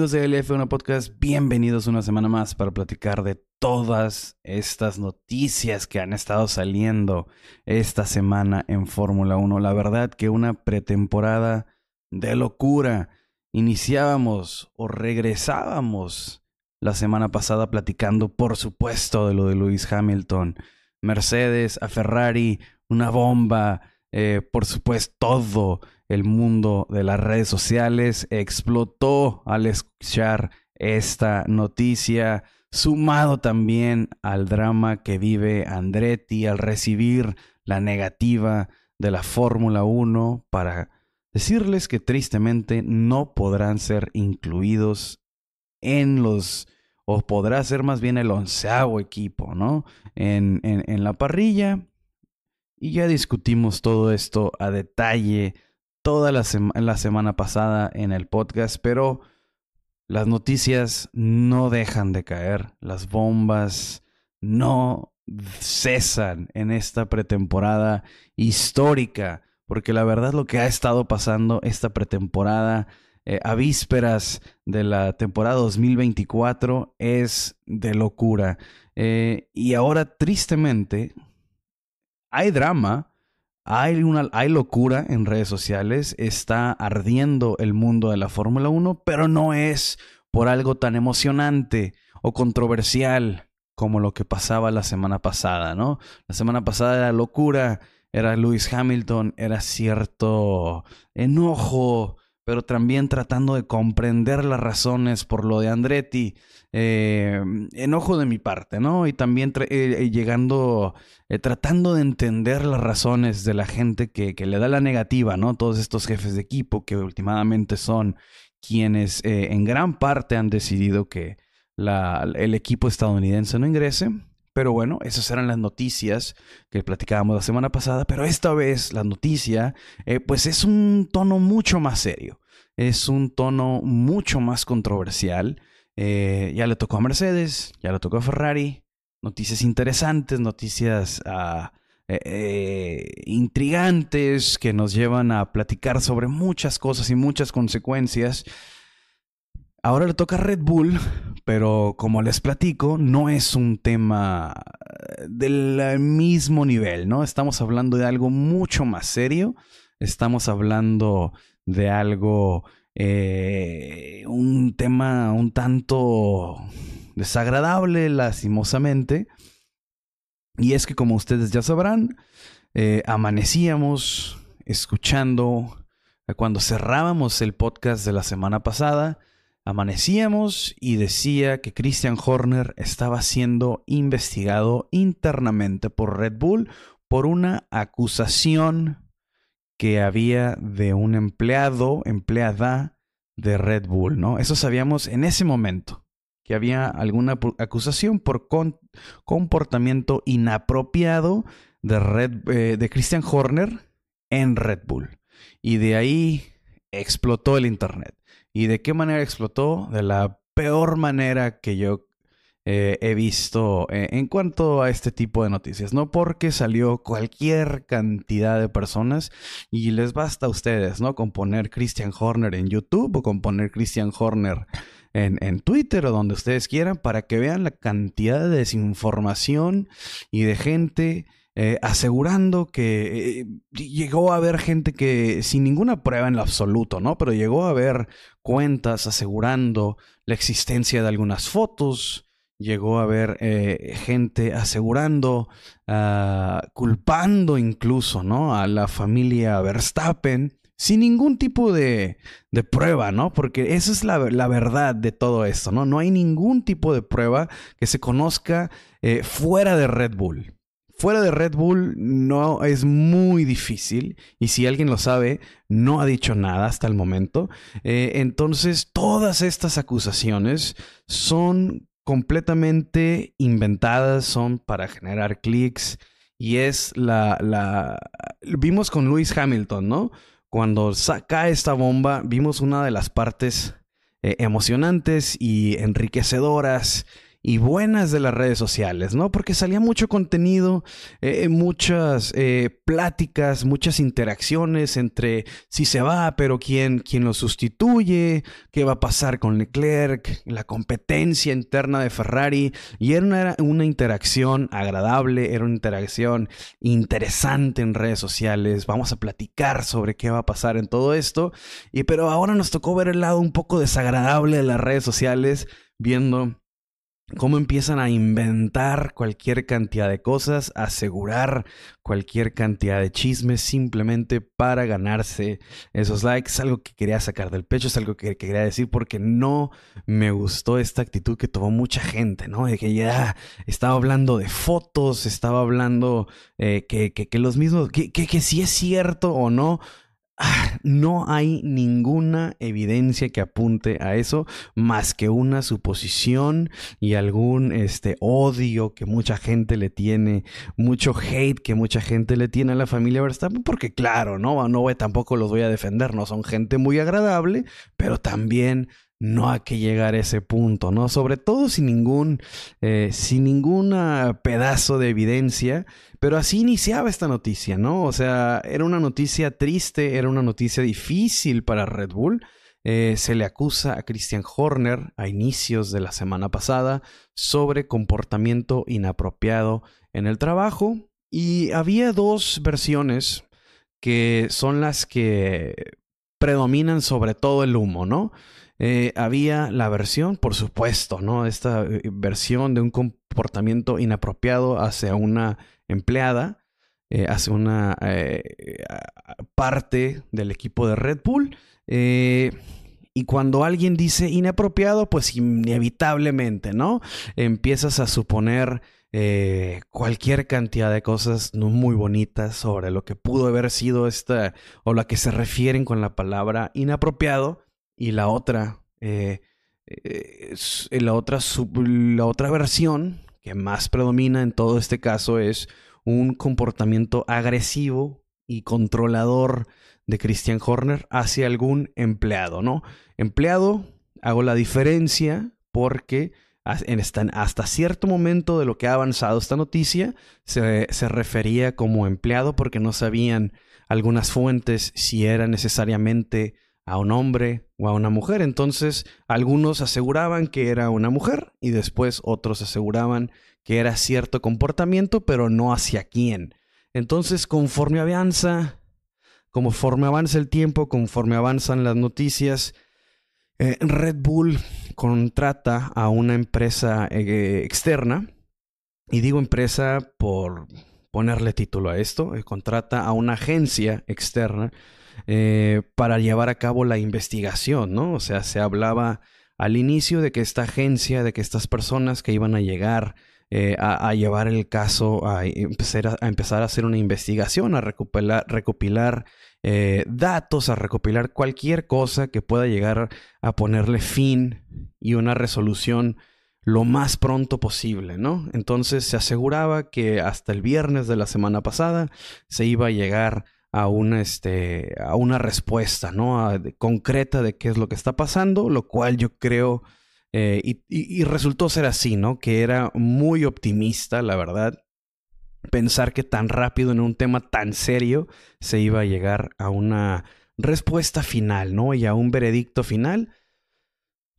De LF1 Podcast, bienvenidos una semana más para platicar de todas estas noticias que han estado saliendo esta semana en Fórmula 1. La verdad que una pretemporada de locura. Iniciábamos o regresábamos la semana pasada platicando, por supuesto, de lo de Lewis Hamilton. Mercedes a Ferrari, una bomba, eh, por supuesto, todo el mundo de las redes sociales explotó al escuchar esta noticia, sumado también al drama que vive Andretti al recibir la negativa de la Fórmula 1 para decirles que tristemente no podrán ser incluidos en los, o podrá ser más bien el onceavo equipo, ¿no? En, en la parrilla. Y ya discutimos todo esto a detalle toda la, la semana pasada en el podcast, pero las noticias no dejan de caer, las bombas no cesan en esta pretemporada histórica, porque la verdad lo que ha estado pasando esta pretemporada eh, a vísperas de la temporada 2024 es de locura. Eh, y ahora, tristemente, hay drama, hay, una, hay locura en redes sociales, está ardiendo el mundo de la Fórmula 1, pero no es por algo tan emocionante o controversial como lo que pasaba la semana pasada, ¿no? La semana pasada era locura, era Lewis Hamilton, era cierto enojo, pero también tratando de comprender las razones por lo de Andretti. Eh, enojo de mi parte, ¿no? Y también eh, eh, llegando, tratando de entender las razones de la gente que, le da la negativa, ¿no? Todos estos jefes de equipo que últimamente son quienes en gran parte han decidido que el equipo estadounidense no ingrese. Pero bueno, esas eran las noticias que platicábamos la semana pasada, pero esta vez la noticia pues es un tono mucho más serio, es un tono mucho más controversial eh, ya le tocó a Mercedes, ya le tocó a Ferrari. Noticias interesantes, noticias ah, eh, eh, intrigantes que nos llevan a platicar sobre muchas cosas y muchas consecuencias. Ahora le toca a Red Bull, pero como les platico, no es un tema del mismo nivel, ¿no? Estamos hablando de algo mucho más serio, estamos hablando de algo eh, un tema un tanto desagradable, lastimosamente. Y es que, como ustedes ya sabrán, eh, amanecíamos escuchando, eh, cuando cerrábamos el podcast de la semana pasada, amanecíamos y decía que Christian Horner estaba siendo investigado internamente por Red Bull por una acusación que había de un empleado, empleada de Red Bull, ¿no? Eso sabíamos en ese momento, que había alguna acusación por comportamiento inapropiado de, eh, de Christian Horner en Red Bull. Y de ahí explotó el Internet. ¿Y de qué manera explotó? De la peor manera que yo eh, he visto eh, en cuanto a este tipo de noticias, ¿no? Porque salió cualquier cantidad de personas y les basta a ustedes, ¿no? Con poner Christian Horner en YouTube o con poner Christian Horner en, en Twitter o donde ustedes quieran para que vean la cantidad de desinformación y de gente eh, asegurando que llegó a haber gente que sin ninguna prueba en lo absoluto, ¿no? Pero llegó a haber cuentas asegurando la existencia de algunas fotos, llegó a haber eh, gente asegurando, ah, culpando incluso, ¿no? A la familia Verstappen sin ningún tipo de, de prueba, ¿no? Porque esa es la, la, verdad de todo esto, ¿no? No hay ningún tipo de prueba que se conozca eh, fuera de Red Bull. Fuera de Red Bull no es muy difícil y si alguien lo sabe, no ha dicho nada hasta el momento. Eh, entonces, todas estas acusaciones son completamente inventadas, son para generar clics. Y es la, la... Vimos con Lewis Hamilton, ¿no? Cuando saca esta bomba, vimos una de las partes eh, emocionantes y enriquecedoras y buenas de las redes sociales, ¿no? Porque salía mucho contenido, eh, muchas eh, pláticas, muchas interacciones entre si se va, pero quién, quién lo sustituye, qué va a pasar con Leclerc, la competencia interna de Ferrari. Y era una, una interacción agradable, era una interacción interesante en redes sociales. Vamos a platicar sobre qué va a pasar en todo esto. Y pero ahora nos tocó ver el lado un poco desagradable de las redes sociales, viendo cómo empiezan a inventar cualquier cantidad de cosas, asegurar cualquier cantidad de chismes simplemente para ganarse esos likes. Es algo que quería sacar del pecho, es algo que, quería decir porque no me gustó esta actitud que tomó mucha gente, ¿no? De que ya estaba hablando de fotos, estaba hablando eh, que, los mismos, que, si es cierto o no no hay ninguna evidencia que apunte a eso más que una suposición y algún este odio que mucha gente le tiene, mucho hate que mucha gente le tiene a la familia Verstappen, porque claro, no, no tampoco los voy a defender, no son gente muy agradable, pero también no hay que llegar a ese punto, ¿no? Sobre todo sin ningún, eh, sin ningún pedazo de evidencia, pero así iniciaba esta noticia, ¿no? O sea, era una noticia triste, era una noticia difícil para Red Bull. Eh, se le acusa a Christian Horner a inicios de la semana pasada sobre comportamiento inapropiado en el trabajo y había dos versiones que son las que predominan sobre todo el humo, ¿no? Eh, había la versión, por supuesto, ¿no? Esta eh, versión de un comportamiento inapropiado hacia una empleada, eh, hacia una parte del equipo de Red Bull. y cuando alguien dice inapropiado, pues inevitablemente, ¿no? Empiezas a suponer cualquier cantidad de cosas no muy bonitas sobre lo que pudo haber sido esta o la que se refieren con la palabra inapropiado y la otra, eh, eh, la, otra la otra versión que más predomina en todo este caso es un comportamiento agresivo y controlador de Christian Horner hacia algún empleado, ¿no? Empleado, hago la diferencia porque hasta cierto momento de lo que ha avanzado esta noticia se, se refería como empleado porque no sabían algunas fuentes si era necesariamente a un hombre o a una mujer. Entonces, algunos aseguraban que era una mujer y después otros aseguraban que era cierto comportamiento, pero no hacia quién. Entonces, conforme avanza, conforme avanza el tiempo, conforme avanzan las noticias, eh, Red Bull contrata a una empresa eh, externa, y digo empresa por ponerle título a esto, eh, contrata a una agencia externa eh, para llevar a cabo la investigación, ¿no? O sea, se hablaba al inicio de que esta agencia, de que estas personas que iban a llegar eh, a, llevar el caso, a empezar a, empezar a hacer una investigación, a recopilar, eh, datos, a recopilar cualquier cosa que pueda llegar a ponerle fin y una resolución lo más pronto posible, ¿no? Entonces se aseguraba que hasta el viernes de la semana pasada se iba a llegar a una, este, a una respuesta, ¿no? concreta de qué es lo que está pasando, lo cual yo creo, eh, y, resultó ser así, ¿no? Que era muy optimista, la verdad, pensar que tan rápido en un tema tan serio se iba a llegar a una respuesta final, ¿no? Y a un veredicto final.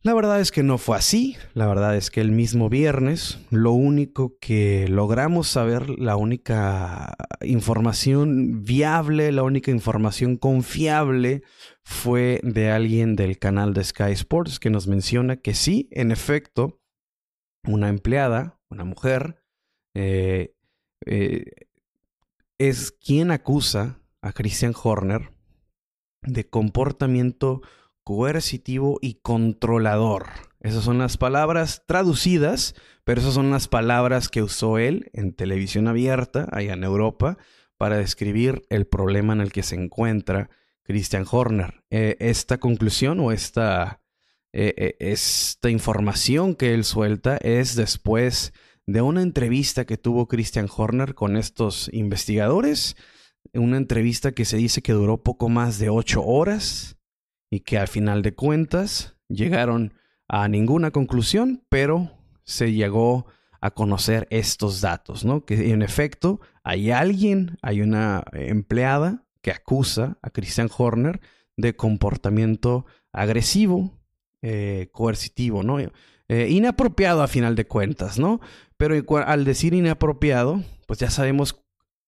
La verdad es que no fue así, la verdad es que el mismo viernes lo único que logramos saber, la única información viable, la única información confiable fue de alguien del canal de Sky Sports que nos menciona que sí, en efecto, una empleada, una mujer, eh, eh, es quien acusa a Christian Horner de comportamiento coercitivo y controlador. Esas son las palabras traducidas, pero esas son las palabras que usó él en televisión abierta, allá en Europa, para describir el problema en el que se encuentra Christian Horner. Eh, esta conclusión o esta, eh, eh, esta información que él suelta es después de una entrevista que tuvo Christian Horner con estos investigadores, una entrevista que se dice que duró poco más de ocho horas y que al final de cuentas llegaron a ninguna conclusión, pero se llegó a conocer estos datos, ¿no? Que en efecto hay alguien, hay una empleada que acusa a Christian Horner de comportamiento agresivo, eh, coercitivo, ¿no? Eh, inapropiado a final de cuentas, ¿no? Pero al decir inapropiado, pues ya sabemos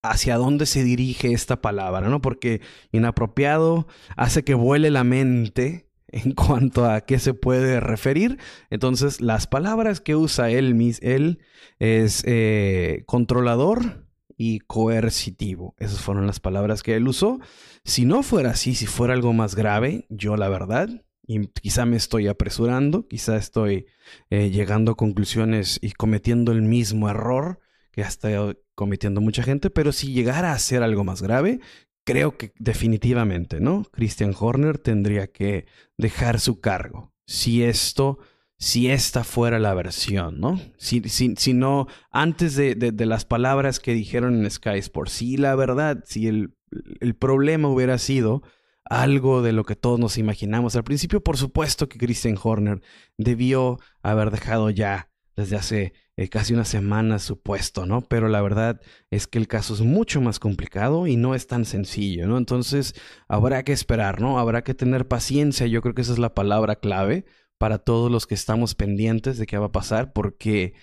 hacia dónde se dirige esta palabra, ¿no? Porque inapropiado hace que vuele la mente en cuanto a qué se puede referir. Entonces, las palabras que usa él, él es eh, controlador y coercitivo. Esas fueron las palabras que él usó. Si no fuera así, si fuera algo más grave, yo la verdad, y quizá me estoy apresurando, quizá estoy eh, llegando a conclusiones y cometiendo el mismo error que está cometiendo mucha gente, pero si llegara a ser algo más grave, creo que definitivamente, ¿no? Christian Horner tendría que dejar su cargo. Si esto, si esta fuera la versión, ¿no? Si, si, no, antes de, de, las palabras que dijeron en Sky Sports, si la verdad, si el, el problema hubiera sido algo de lo que todos nos imaginamos al principio, por supuesto que Christian Horner debió haber dejado ya desde hace eh, casi una semana supuesto, ¿no? Pero la verdad es que el caso es mucho más complicado y no es tan sencillo, ¿no? Entonces habrá que esperar, ¿no? Habrá que tener paciencia, yo creo que esa es la palabra clave para todos los que estamos pendientes de qué va a pasar, porque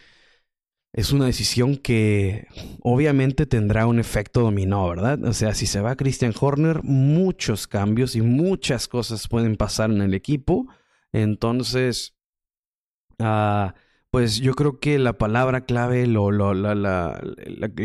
es una decisión que obviamente tendrá un efecto dominó, ¿verdad? O sea, si se va Christian Horner, muchos cambios y muchas cosas pueden pasar en el equipo. Entonces, ah, pues yo creo que la palabra clave, lo, lo, la, la,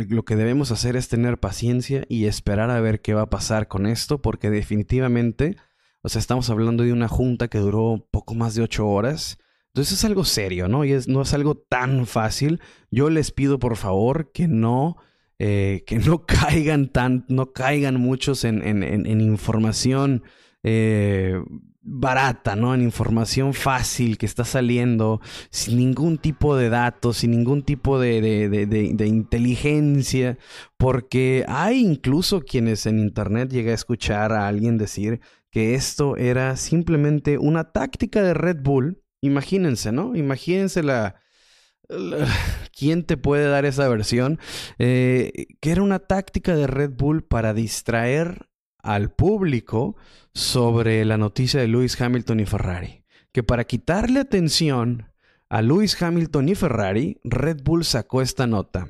lo que debemos hacer es tener paciencia y esperar a ver qué va a pasar con esto, porque definitivamente, o sea, estamos hablando de una junta que duró poco más de ocho horas. Entonces es algo serio, ¿no? Y es, no es algo tan fácil. Yo les pido por favor que no, eh, que no caigan tan, no caigan muchos en, en, en información eh, barata, ¿no? En información fácil que está saliendo, sin ningún tipo de datos, sin ningún tipo de, de, inteligencia, porque hay incluso quienes en Internet llega a escuchar a alguien decir que esto era simplemente una táctica de Red Bull. Imagínense, ¿no? Imagínense la... ¿Quién te puede dar esa versión? Eh, que era una táctica de Red Bull para distraer al público sobre la noticia de Lewis Hamilton y Ferrari. Que para quitarle atención a Lewis Hamilton y Ferrari, Red Bull sacó esta nota.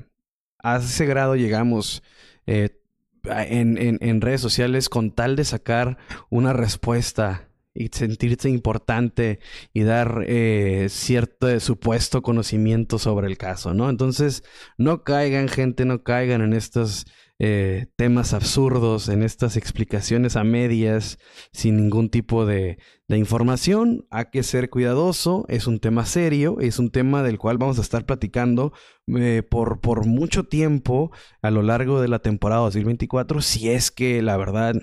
A ese grado llegamos eh, en, redes sociales con tal de sacar una respuesta y sentirse importante y dar eh, cierto supuesto conocimiento sobre el caso, ¿no? Entonces, no caigan, gente, no caigan en estas eh, temas absurdos, en estas explicaciones a medias, sin ningún tipo de, información. Hay que ser cuidadoso, es un tema serio, es un tema del cual vamos a estar platicando eh, por, por mucho tiempo a lo largo de la temporada 2024, si es que la verdad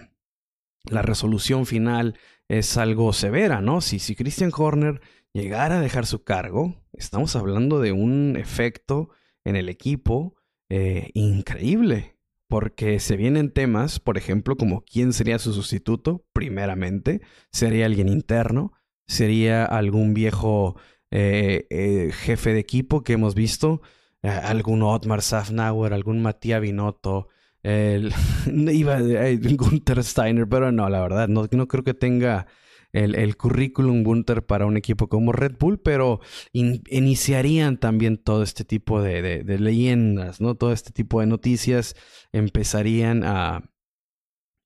la resolución final es algo severa, ¿no? Si, si Christian Horner llegara a dejar su cargo, estamos hablando de un efecto en el equipo eh, increíble porque se vienen temas, por ejemplo, como quién sería su sustituto, primeramente, sería alguien interno, sería algún viejo eh, eh, jefe de equipo que hemos visto, eh, algún Otmar Safnauer, algún Matías Binotto, el, iba Gunther Steiner, pero no, la verdad, no, no creo que tenga el, el currículum Gunter para un equipo como Red Bull, pero iniciarían también todo este tipo de, de, leyendas, ¿no? Todo este tipo de noticias empezarían a,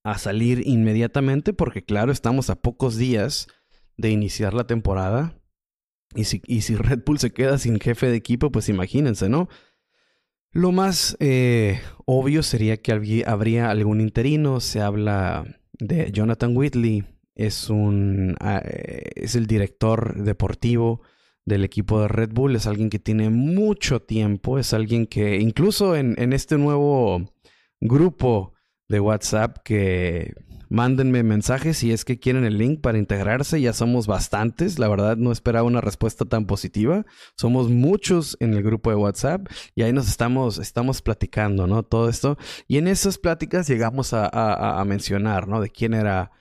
a salir inmediatamente porque claro, estamos a pocos días de iniciar la temporada. Y si, y si Red Bull se queda sin jefe de equipo, pues imagínense, ¿no? Lo más eh, obvio sería que habría algún interino. Se habla de Jonathan Whitley, es un ah, eh, es el director deportivo del equipo de Red Bull, es alguien que tiene mucho tiempo, es alguien que incluso en, en este nuevo grupo de WhatsApp que mándenme mensajes si es que quieren el link para integrarse. Ya somos bastantes. La verdad no esperaba una respuesta tan positiva. Somos muchos en el grupo de WhatsApp y ahí nos estamos, estamos platicando, ¿no? Todo esto. Y en esas pláticas llegamos a, a mencionar, ¿no? De quién era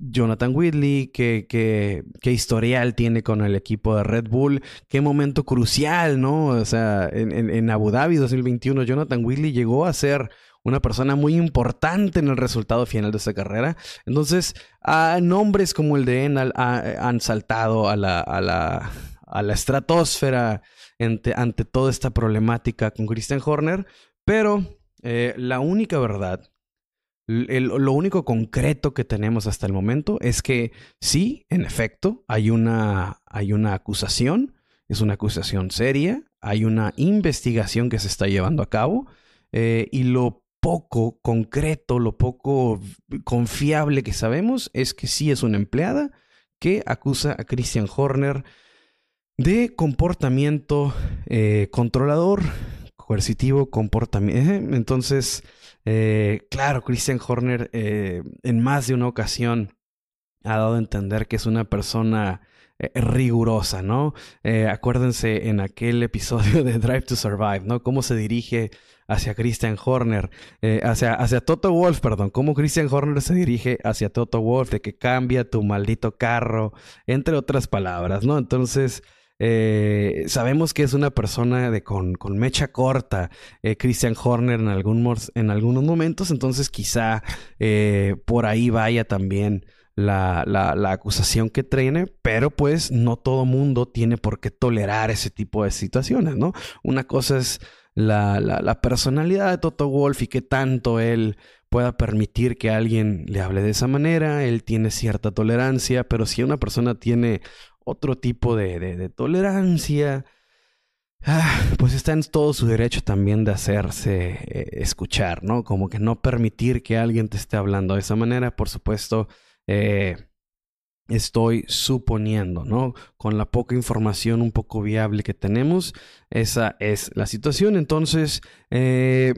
Jonathan Whitley, qué, qué, qué, historial tiene con el equipo de Red Bull, qué momento crucial, ¿no? O sea, en, en, Abu Dhabi 2021, Jonathan Whitley llegó a ser una persona muy importante en el resultado final de esa carrera. Entonces, a nombres como el de Enal han saltado a la, a la, a la estratosfera ante, ante, toda esta problemática con Christian Horner, pero eh, la única verdad lo único concreto que tenemos hasta el momento es que sí, en efecto, hay una, hay una acusación, es una acusación seria, hay una investigación que se está llevando a cabo eh, y lo poco concreto, lo poco confiable que sabemos es que sí es una empleada que acusa a Christian Horner de comportamiento eh, controlador, coercitivo, comportamiento. Entonces, eh, claro, Christian Horner eh, en más de una ocasión ha dado a entender que es una persona eh, rigurosa, ¿no? acuérdense en aquel episodio de Drive to Survive, ¿no? Cómo se dirige hacia Christian Horner, hacia, hacia Toto Wolf, perdón, cómo Christian Horner se dirige hacia Toto Wolf, de que cambia tu maldito carro, entre otras palabras, ¿no? Entonces, eh, sabemos que es una persona de con, con mecha corta, eh, Christian Horner en, algún, en algunos momentos, entonces quizá eh, por ahí vaya también la, la, acusación que trae, pero pues no todo mundo tiene por qué tolerar ese tipo de situaciones, ¿no? Una cosa es la, la personalidad de Toto Wolf y qué tanto él pueda permitir que alguien le hable de esa manera, él tiene cierta tolerancia, pero si una persona tiene otro tipo de, tolerancia, ah, pues está en todo su derecho también de hacerse eh, escuchar, ¿no? Como que no permitir que alguien te esté hablando de esa manera, por supuesto. Eh, estoy suponiendo, ¿no? Con la poca información un poco viable que tenemos, esa es la situación. Entonces, eh,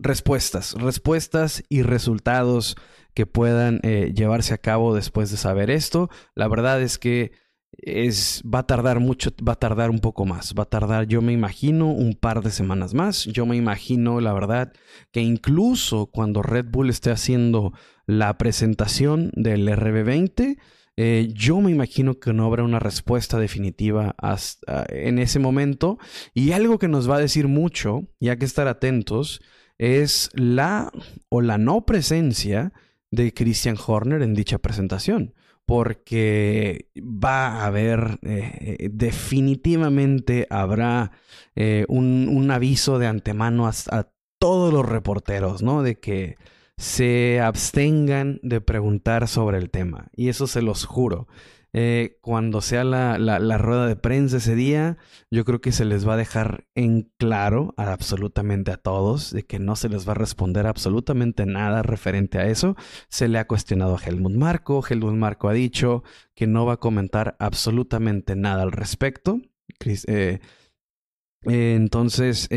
respuestas, respuestas y resultados que puedan llevarse a cabo después de saber esto. La verdad es que es, va a tardar mucho, va a tardar un poco más, va a tardar, yo me imagino, un par de semanas más. Yo me imagino, la verdad, que incluso cuando Red Bull esté haciendo la presentación del RB20, eh, yo me imagino que no habrá una respuesta definitiva hasta, en ese momento. Y algo que nos va a decir mucho, y hay que estar atentos, es la o la no presencia de Christian Horner en dicha presentación porque va a haber, eh, definitivamente habrá eh, un, aviso de antemano a, a, todos los reporteros, ¿no? De que se abstengan de preguntar sobre el tema. Y eso se los juro. Eh, cuando sea la, la, rueda de prensa ese día, yo creo que se les va a dejar en claro absolutamente a todos de que no se les va a responder absolutamente nada referente a eso. Se le ha cuestionado a Helmut Marco. Helmut Marco ha dicho que no va a comentar absolutamente nada al respecto. Eh, eh, entonces,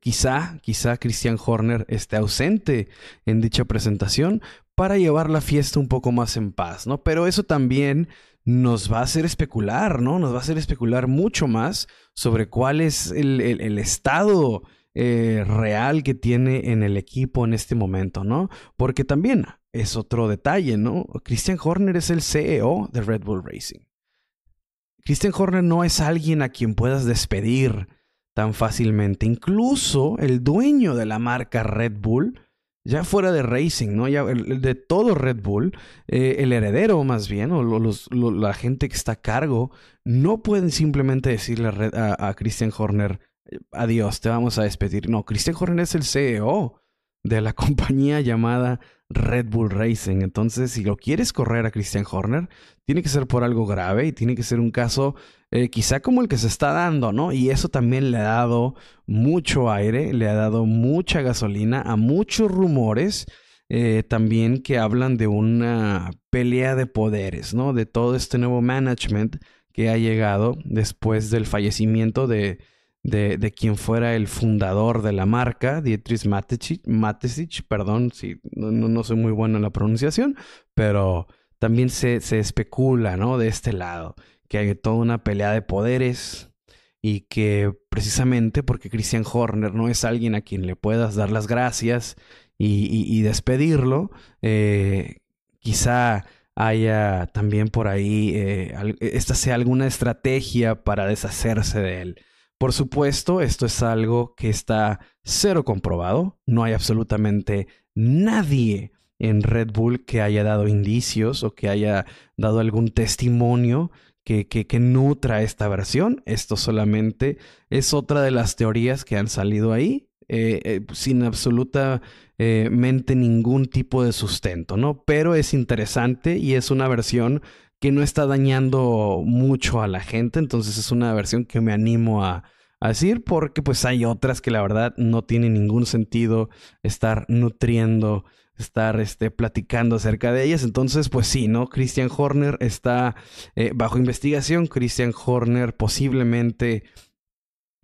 quizá, quizá Christian Horner esté ausente en dicha presentación para llevar la fiesta un poco más en paz, ¿no? Pero eso también nos va a hacer especular, ¿no? Nos va a hacer especular mucho más sobre cuál es el, estado eh, real que tiene en el equipo en este momento, ¿no? Porque también es otro detalle, ¿no? Christian Horner es el CEO de Red Bull Racing. Christian Horner no es alguien a quien puedas despedir tan fácilmente. Incluso el dueño de la marca Red Bull ya fuera de racing, ¿no? Ya de todo Red Bull, eh, el heredero más bien, o la gente que está a cargo, no pueden simplemente decirle a, a, Christian Horner, adiós, te vamos a despedir. No, Christian Horner es el CEO de la compañía llamada Red Bull Racing. Entonces, si lo quieres correr a Christian Horner, tiene que ser por algo grave y tiene que ser un caso eh, quizá como el que se está dando, ¿no? Y eso también le ha dado mucho aire, le ha dado mucha gasolina a muchos rumores. Eh, también que hablan de una pelea de poderes, ¿no? De todo este nuevo management que ha llegado después del fallecimiento de, de, quien fuera el fundador de la marca, Dietrich Matesich, perdón si no, no, soy muy bueno en la pronunciación, pero también se, se especula, ¿no? De este lado, que hay toda una pelea de poderes y que precisamente porque Christian Horner no es alguien a quien le puedas dar las gracias y, despedirlo, eh, quizá haya también por ahí, eh, esta sea alguna estrategia para deshacerse de él. Por supuesto, esto es algo que está cero comprobado, no hay absolutamente nadie en Red Bull que haya dado indicios o que haya dado algún testimonio que, que, nutra esta versión. Esto solamente es otra de las teorías que han salido ahí, eh, eh, sin absolutamente ningún tipo de sustento, ¿no? Pero es interesante y es una versión que no está dañando mucho a la gente, entonces es una versión que me animo a, decir porque pues hay otras que la verdad no tiene ningún sentido estar nutriendo estar este, platicando acerca de ellas. Entonces, pues sí, ¿no? Christian Horner está eh, bajo investigación. Christian Horner posiblemente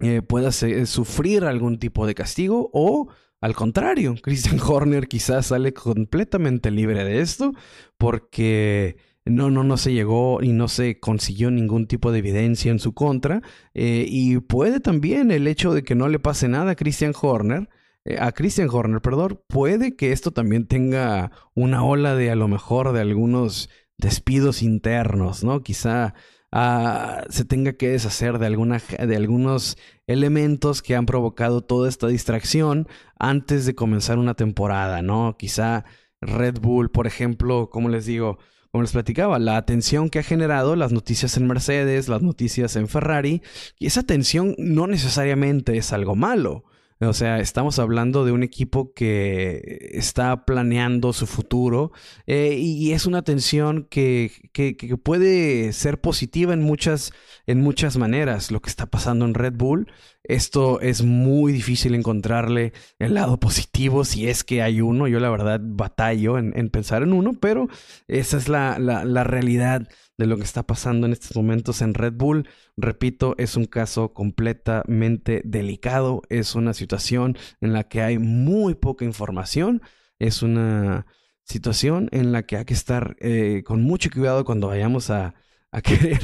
eh, pueda sufrir algún tipo de castigo o... Al contrario, Christian Horner quizás sale completamente libre de esto porque no, no, no se llegó y no se consiguió ningún tipo de evidencia en su contra. Eh, y puede también el hecho de que no le pase nada a Christian Horner eh, a Christian Horner, perdón, puede que esto también tenga una ola de a lo mejor de algunos despidos internos, ¿no? Quizá ah, se tenga que deshacer de, alguna, de algunos elementos que han provocado toda esta distracción antes de comenzar una temporada, ¿no? Quizá Red Bull, por ejemplo, como les digo, como les platicaba, la atención que ha generado las noticias en Mercedes, las noticias en Ferrari, y esa atención no necesariamente es algo malo. O sea, estamos hablando de un equipo que está planeando su futuro eh, y es una tensión que, que, puede ser positiva en muchas, en muchas maneras. Lo que está pasando en Red Bull, esto es muy difícil encontrarle el lado positivo si es que hay uno. Yo la verdad batallo en, pensar en uno, pero esa es la, la, la realidad de lo que está pasando en estos momentos en Red Bull. Repito, es un caso completamente delicado, es una situación en la que hay muy poca información, es una situación en la que hay que estar eh, con mucho cuidado cuando vayamos a, a querer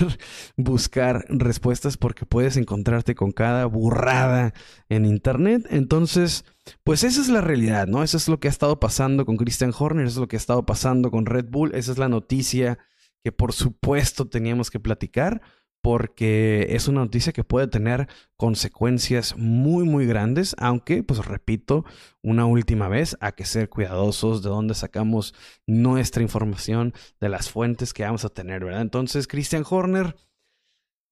buscar respuestas porque puedes encontrarte con cada burrada en internet. Entonces, pues esa es la realidad, ¿no? Eso es lo que ha estado pasando con Christian Horner, eso es lo que ha estado pasando con Red Bull, esa es la noticia que por supuesto teníamos que platicar porque es una noticia que puede tener consecuencias muy muy grandes, aunque pues repito una última vez, hay que ser cuidadosos de dónde sacamos nuestra información, de las fuentes que vamos a tener, ¿verdad? Entonces, Christian Horner,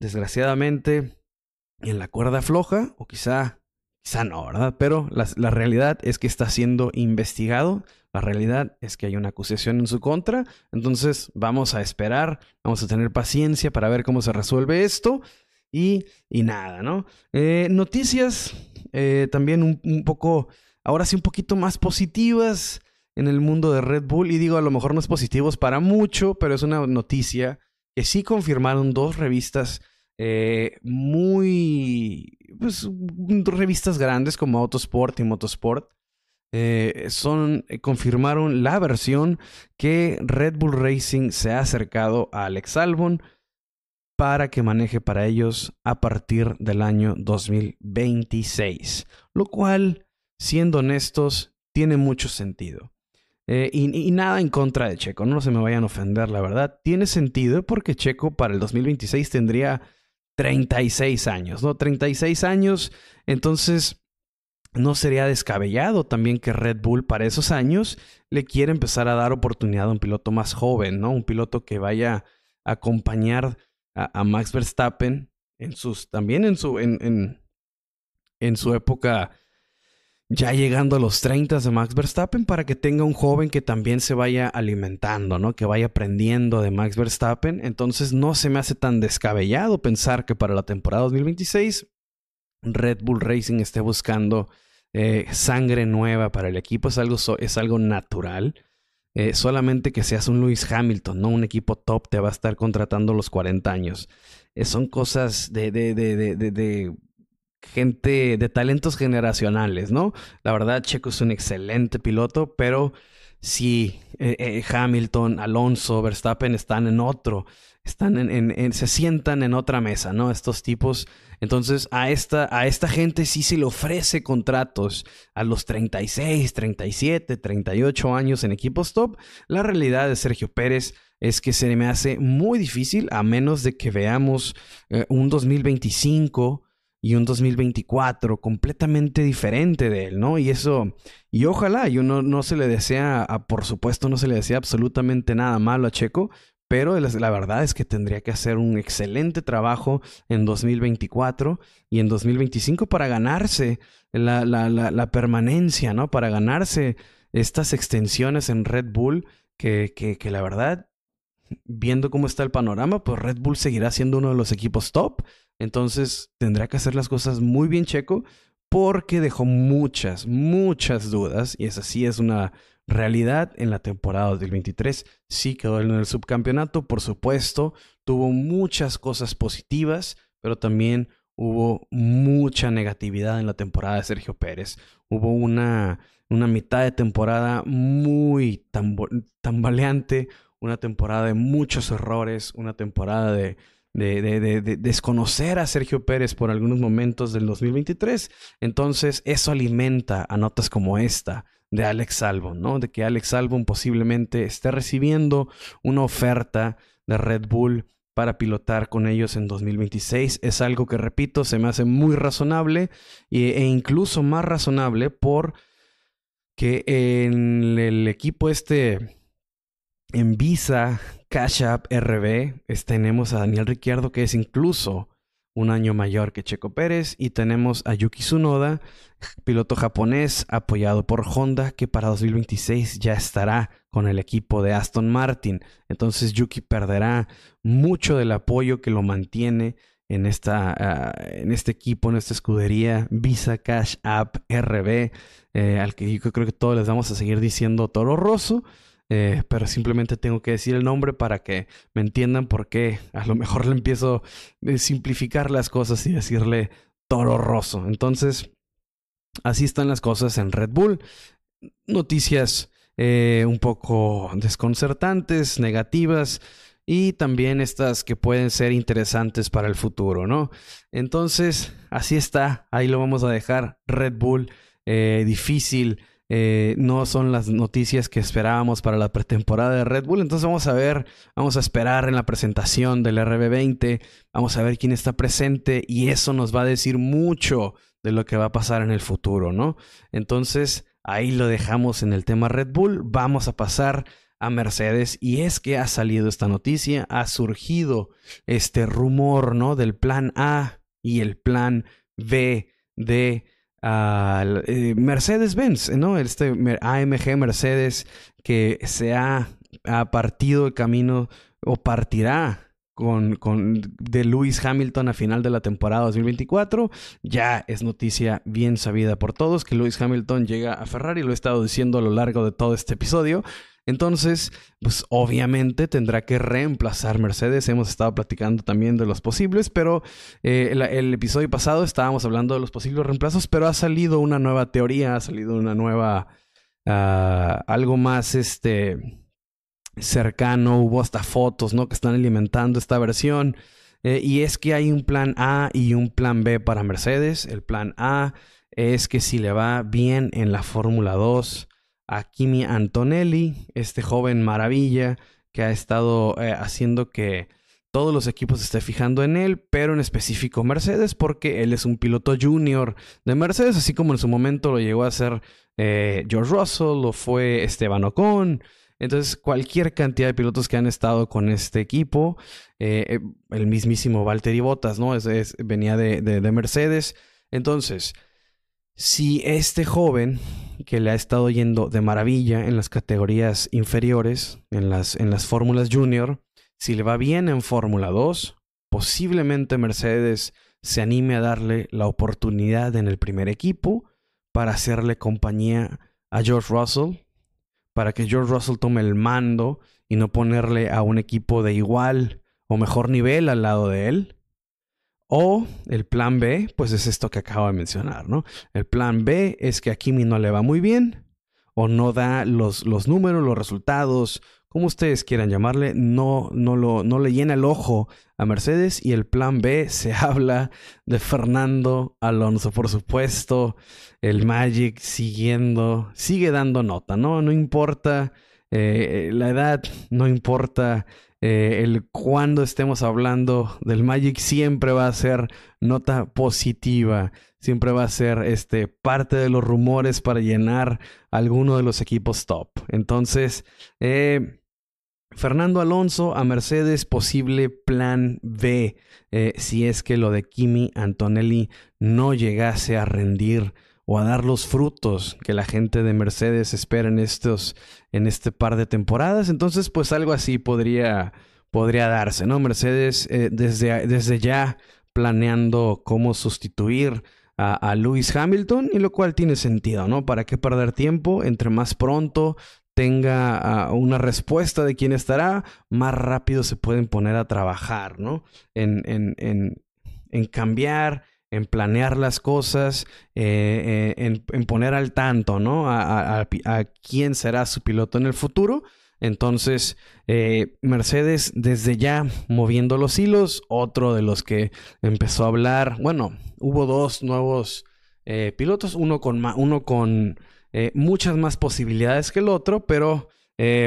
desgraciadamente, en la cuerda floja, o quizá, quizá no, ¿verdad? Pero la, la realidad es que está siendo investigado la realidad es que hay una acusación en su contra, entonces vamos a esperar, vamos a tener paciencia para ver cómo se resuelve esto y, y nada, ¿no? Eh, noticias eh, también un, poco, ahora sí un poquito más positivas en el mundo de Red Bull y digo, a lo mejor no es positivos para mucho, pero es una noticia que sí confirmaron dos revistas eh, muy, pues, revistas grandes como Autosport y Motorsport eh, son, eh, confirmaron la versión que Red Bull Racing se ha acercado a Alex Albon para que maneje para ellos a partir del año 2026. Lo cual, siendo honestos, tiene mucho sentido. Eh, y, nada en contra de Checo, no se me vayan a ofender, la verdad. Tiene sentido porque Checo para el 2026 tendría 36 años, ¿no? 36 años, entonces no sería descabellado también que Red Bull para esos años le quiera empezar a dar oportunidad a un piloto más joven, ¿no? Un piloto que vaya a acompañar a, Max Verstappen en sus, también en su, en, en, en, su época ya llegando a los 30 de Max Verstappen para que tenga un joven que también se vaya alimentando, ¿no? Que vaya aprendiendo de Max Verstappen. Entonces no se me hace tan descabellado pensar que para la temporada 2026 Red Bull Racing esté buscando eh, sangre nueva para el equipo, es algo, es algo natural. Eh, solamente que seas un Lewis Hamilton, no un equipo top, te va a estar contratando los 40 años. Eh, son cosas de, de, de, de, gente, de talentos generacionales, ¿no? La verdad, Checo es un excelente piloto, pero si Hamilton, Alonso, Verstappen están en otro están en, se sientan en otra mesa, ¿no? Estos tipos. Entonces, a esta, a esta gente sí se le ofrece contratos a los 36, 37, 38 años en equipos top. La realidad de Sergio Pérez es que se me hace muy difícil, a menos de que veamos eh, un 2025 y un 2024 completamente diferente de él, ¿no? Y eso, y ojalá, y uno no se le desea, por supuesto, no se le desea absolutamente nada malo a Checo, pero la verdad es que tendría que hacer un excelente trabajo en 2024 y en 2025 para ganarse la, la, permanencia, ¿no? Para ganarse estas extensiones en Red Bull, que, que, que la verdad, viendo cómo está el panorama, pues Red Bull seguirá siendo uno de los equipos top entonces tendrá que hacer las cosas muy bien Checo porque dejó muchas, muchas dudas y esa sí es una realidad en la temporada 2023. Sí quedó en el subcampeonato, por supuesto, tuvo muchas cosas positivas, pero también hubo mucha negatividad en la temporada de Sergio Pérez. Hubo una, una mitad de temporada muy tambaleante, una temporada de muchos errores, una temporada de de, desconocer a Sergio Pérez por algunos momentos del 2023. Entonces, eso alimenta a notas como esta de Alex Albon, ¿no? De que Alex Albon posiblemente esté recibiendo una oferta de Red Bull para pilotar con ellos en 2026. Es algo que, repito, se me hace muy razonable e incluso más razonable por que en el equipo este en Visa Cash App RB tenemos a Daniel Ricciardo, que es incluso un año mayor que Checo Pérez, y tenemos a Yuki Tsunoda, piloto japonés apoyado por Honda, que para 2026 ya estará con el equipo de Aston Martin. Entonces Yuki perderá mucho del apoyo que lo mantiene en, esta, ah, en este equipo, en esta escudería Visa Cash App RB, eh, al que yo creo que todos les vamos a seguir diciendo Toro Rosso. Eh, pero simplemente tengo que decir el nombre para que me entiendan por qué a lo mejor le empiezo a simplificar las cosas y decirle Toro Rosso. Entonces, así están las cosas en Red Bull. Noticias eh, un poco desconcertantes, negativas y también estas que pueden ser interesantes para el futuro, ¿no? Entonces, así está, ahí lo vamos a dejar. Red Bull, eh, difícil eh, no son las noticias que esperábamos para la pretemporada de Red Bull. Entonces vamos a ver, vamos a esperar en la presentación del RB20, vamos a ver quién está presente y eso nos va a decir mucho de lo que va a pasar en el futuro, ¿no? Entonces ahí lo dejamos en el tema Red Bull, vamos a pasar a Mercedes y es que ha salido esta noticia, ha surgido este rumor, ¿no? Del plan A y el plan B de eh, Mercedes-Benz, ¿no? Este AMG Mercedes que se ha, partido el camino o partirá con, con, de Lewis Hamilton a final de la temporada 2024. Ya es noticia bien sabida por todos que Lewis Hamilton llega a Ferrari, lo he estado diciendo a lo largo de todo este episodio. Entonces, pues obviamente tendrá que reemplazar Mercedes. Hemos estado platicando también de los posibles, pero eh, el, episodio pasado estábamos hablando de los posibles reemplazos, pero ha salido una nueva teoría, ha salido una nueva, ah, algo más, este, cercano. Hubo hasta fotos, ¿no? Que están alimentando esta versión. Eh, y es que hay un plan A y un plan B para Mercedes. El plan A es que si le va bien en la Fórmula 2, a Kimi Antonelli, este joven maravilla que ha estado eh, haciendo que todos los equipos se estén fijando en él, pero en específico Mercedes, porque él es un piloto junior de Mercedes, así como en su momento lo llegó a ser eh, George Russell, lo fue Esteban Ocon. Entonces, cualquier cantidad de pilotos que han estado con este equipo, eh, el mismísimo Valtteri Bottas, ¿no? Es, venía de, de Mercedes. Entonces, si este joven que le ha estado yendo de maravilla en las categorías inferiores, en las, en las fórmulas junior, si le va bien en Fórmula 2, posiblemente Mercedes se anime a darle la oportunidad en el primer equipo para hacerle compañía a George Russell, para que George Russell tome el mando y no ponerle a un equipo de igual o mejor nivel al lado de él. O el plan B, pues es esto que acabo de mencionar, ¿no? El plan B es que a Kimi no le va muy bien o no da los, los números, los resultados como ustedes quieran llamarle, no, no, lo, no le llena el ojo a Mercedes. Y el plan B se habla de Fernando Alonso, por supuesto. El Magic siguiendo, sigue dando nota, ¿no? No importa eh, la edad, no importa eh, el cuando estemos hablando del Magic, siempre va a ser nota positiva, siempre va a ser este, parte de los rumores para llenar alguno de los equipos top. Entonces, eh, Fernando Alonso a Mercedes, posible plan B, si es que lo de Kimi Antonelli no llegase a rendir o a dar los frutos que la gente de Mercedes espera en estos en este par de temporadas. Entonces, pues algo así podría podría darse, ¿no? Mercedes eh, desde, desde ya planeando cómo sustituir a, a, Lewis Hamilton, y lo cual tiene sentido, ¿no? ¿Para qué perder tiempo? Entre más pronto tenga ah, una respuesta de quién estará, más rápido se pueden poner a trabajar, ¿no? En, en, en, en cambiar en planear las cosas, eh, eh, en, poner al tanto, ¿no? A, quién será su piloto en el futuro. Entonces, eh, Mercedes desde ya moviendo los hilos, otro de los que empezó a hablar, bueno, hubo dos nuevos pilotos, uno con, uno con muchas más posibilidades que el otro, pero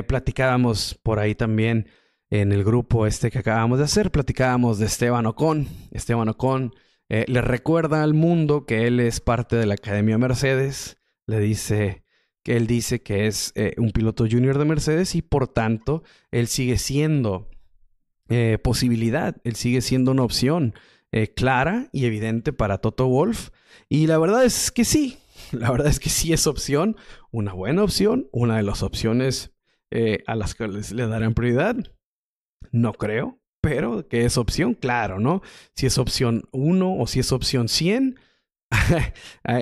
platicábamos por ahí también en el grupo este que acabamos de hacer, platicábamos de Esteban Ocon. Esteban Ocon eh, le recuerda al mundo que él es parte de la Academia Mercedes. Le dice que él dice que es eh, un piloto junior de Mercedes y por tanto él sigue siendo eh, posibilidad, él sigue siendo una opción clara y evidente para Toto Wolf. Y la verdad es que sí, la verdad es que sí es opción, una buena opción, una de las opciones a las que le darán prioridad. No creo, pero que es opción, claro, ¿no? Si es opción 1 o si es opción 100,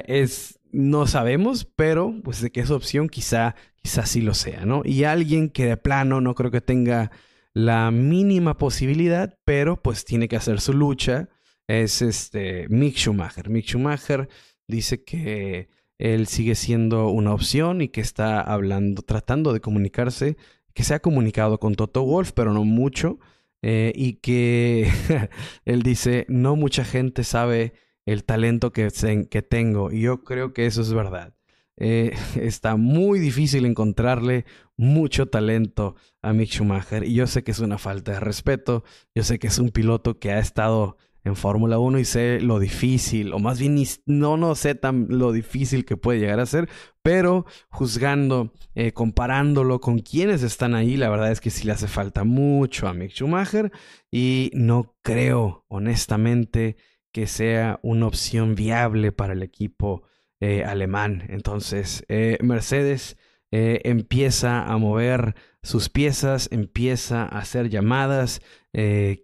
es, no sabemos, pero pues de que es opción quizá, quizá sí lo sea, ¿no? Y alguien que de plano no creo que tenga la mínima posibilidad, pero pues tiene que hacer su lucha, es este Mick Schumacher. Mick Schumacher dice que él sigue siendo una opción y que está hablando, tratando de comunicarse, que se ha comunicado con Toto Wolf, pero no mucho. Eh, y que él dice, no mucha gente sabe el talento que, que tengo y yo creo que eso es verdad. Eh, está muy difícil encontrarle mucho talento a Mick Schumacher y yo sé que es una falta de respeto, yo sé que es un piloto que ha estado en Fórmula 1 y sé lo difícil, o más bien no, no sé tan lo difícil que puede llegar a ser, pero juzgando, eh, comparándolo con quienes están ahí, la verdad es que sí le hace falta mucho a Mick Schumacher y no creo, honestamente, que sea una opción viable para el equipo eh, alemán. Entonces, eh, Mercedes empieza a mover sus piezas, empieza a hacer llamadas,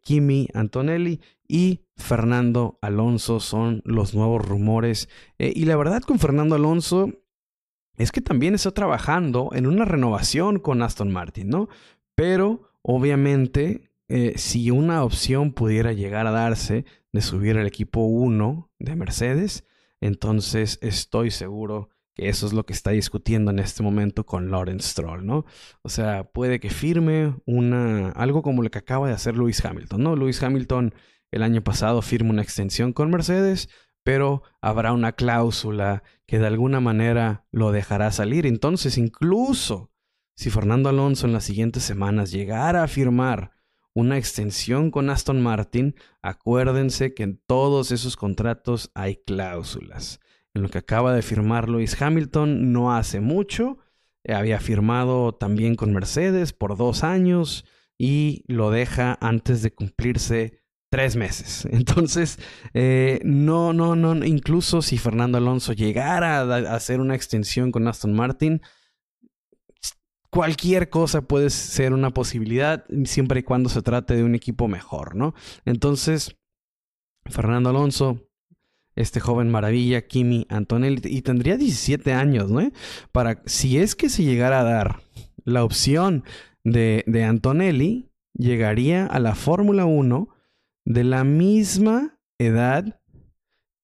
Kimi Antonelli y Fernando Alonso son los nuevos rumores. Eh, y la verdad con Fernando Alonso es que también está trabajando en una renovación con Aston Martin, ¿no? Pero obviamente eh, si una opción pudiera llegar a darse de subir al equipo 1 de Mercedes, entonces estoy seguro que eso es lo que está discutiendo en este momento con Lawrence Stroll, ¿no? O sea, puede que firme una algo como lo que acaba de hacer Lewis Hamilton, ¿no? Lewis Hamilton el año pasado firma una extensión con Mercedes, pero habrá una cláusula que de alguna manera lo dejará salir. Entonces, incluso si Fernando Alonso en las siguientes semanas llegara a firmar una extensión con Aston Martin, acuérdense que en todos esos contratos hay cláusulas. En lo que acaba de firmar Lewis Hamilton no hace mucho, eh, había firmado también con Mercedes por dos años y lo deja antes de cumplirse tres meses. Entonces, eh, no, no, no, incluso si Fernando Alonso llegara a, hacer una extensión con Aston Martin, cualquier cosa puede ser una posibilidad siempre y cuando se trate de un equipo mejor, ¿no? Entonces, Fernando Alonso, este joven maravilla, Kimi Antonelli, y tendría 17 años, ¿no? Para, si es que se llegara a dar la opción de, de Antonelli, llegaría a la Fórmula 1 de la misma edad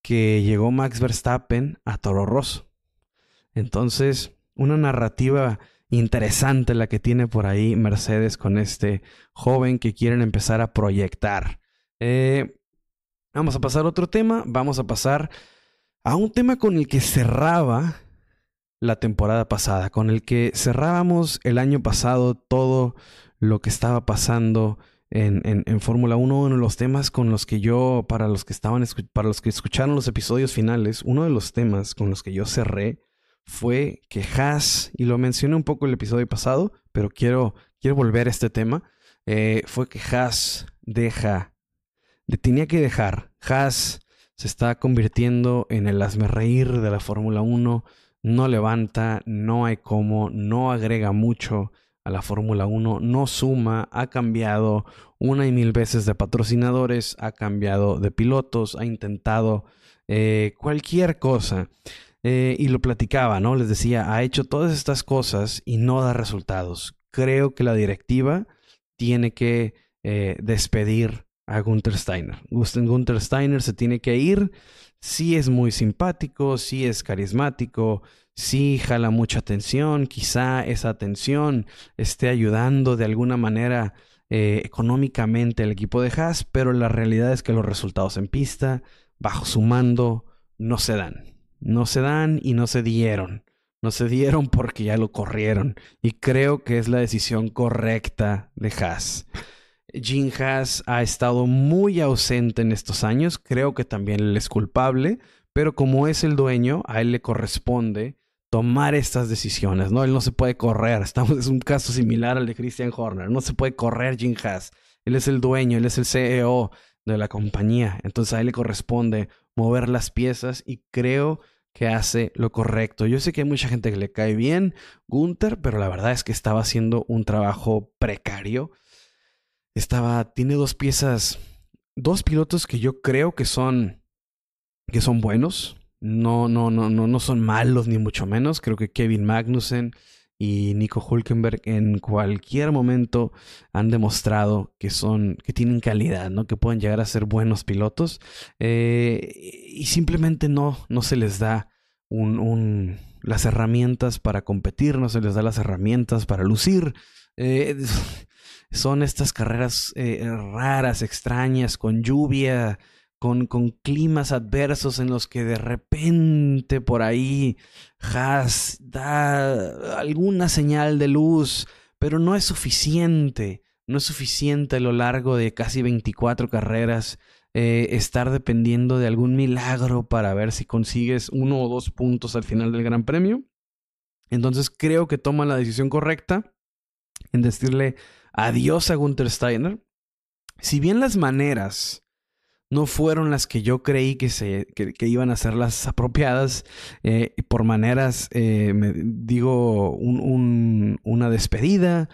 que llegó Max Verstappen a Toro Rosso. Entonces, una narrativa interesante la que tiene por ahí Mercedes con este joven que quieren empezar a proyectar. Eh, vamos a pasar a otro tema, vamos a pasar a un tema con el que cerraba la temporada pasada, con el que cerrábamos el año pasado todo lo que estaba pasando en, Fórmula 1, uno de los temas con los que yo, para los que estaban, para los que escucharon los episodios finales, uno de los temas con los que yo cerré fue que Haas, y lo mencioné un poco el episodio pasado, pero quiero, quiero volver a este tema, eh, fue que Haas deja, le tenía que dejar, Haas se está convirtiendo en el reír de la Fórmula 1, no levanta, no hay cómo, no agrega mucho a la Fórmula 1, no suma, ha cambiado una y mil veces de patrocinadores, ha cambiado de pilotos, ha intentado eh, cualquier cosa. Eh, y lo platicaba, ¿no? Les decía, ha hecho todas estas cosas y no da resultados. Creo que la directiva tiene que eh, despedir a Gunther Steiner. Gunther Steiner se tiene que ir. Sí es muy simpático, sí es carismático, sí jala mucha atención, quizá esa atención esté ayudando de alguna manera eh, económicamente al equipo de Haas, pero la realidad es que los resultados en pista, bajo su mando, no se dan. No se dan y no se dieron. No se dieron porque ya lo corrieron. Y creo que es la decisión correcta de Haas. Jim Haas ha estado muy ausente en estos años. Creo que también él es culpable. Pero como es el dueño, a él le corresponde tomar estas decisiones, ¿no? Él no se puede correr. Estamos, es un caso similar al de Christian Horner. No se puede correr Jim Haas. Él es el dueño, él es el CEO de la compañía. Entonces a él le corresponde mover las piezas y creo que hace lo correcto. Yo sé que hay mucha gente que le cae bien Gunther, pero la verdad es que estaba haciendo un trabajo precario. Estaba, tiene dos piezas, dos pilotos que yo creo que son, que son buenos. No, no, no, no, no son malos ni mucho menos. Creo que Kevin Magnussen y Nico Hulkenberg en cualquier momento han demostrado que son, que tienen calidad, ¿no? Que pueden llegar a ser buenos pilotos. Eh, y simplemente no, no se les da un, las herramientas para competir, no se les da las herramientas para lucir. Eh, son estas carreras eh, raras, extrañas, con lluvia, con, climas adversos en los que de repente por ahí Haas da alguna señal de luz, pero no es suficiente, no es suficiente a lo largo de casi 24 carreras eh, estar dependiendo de algún milagro para ver si consigues uno o dos puntos al final del Gran Premio. Entonces creo que toma la decisión correcta en decirle adiós a Gunther Steiner. Si bien las maneras no fueron las que yo creí que, se, que, iban a ser las apropiadas. Eh, por maneras, eh, me digo, un, una despedida,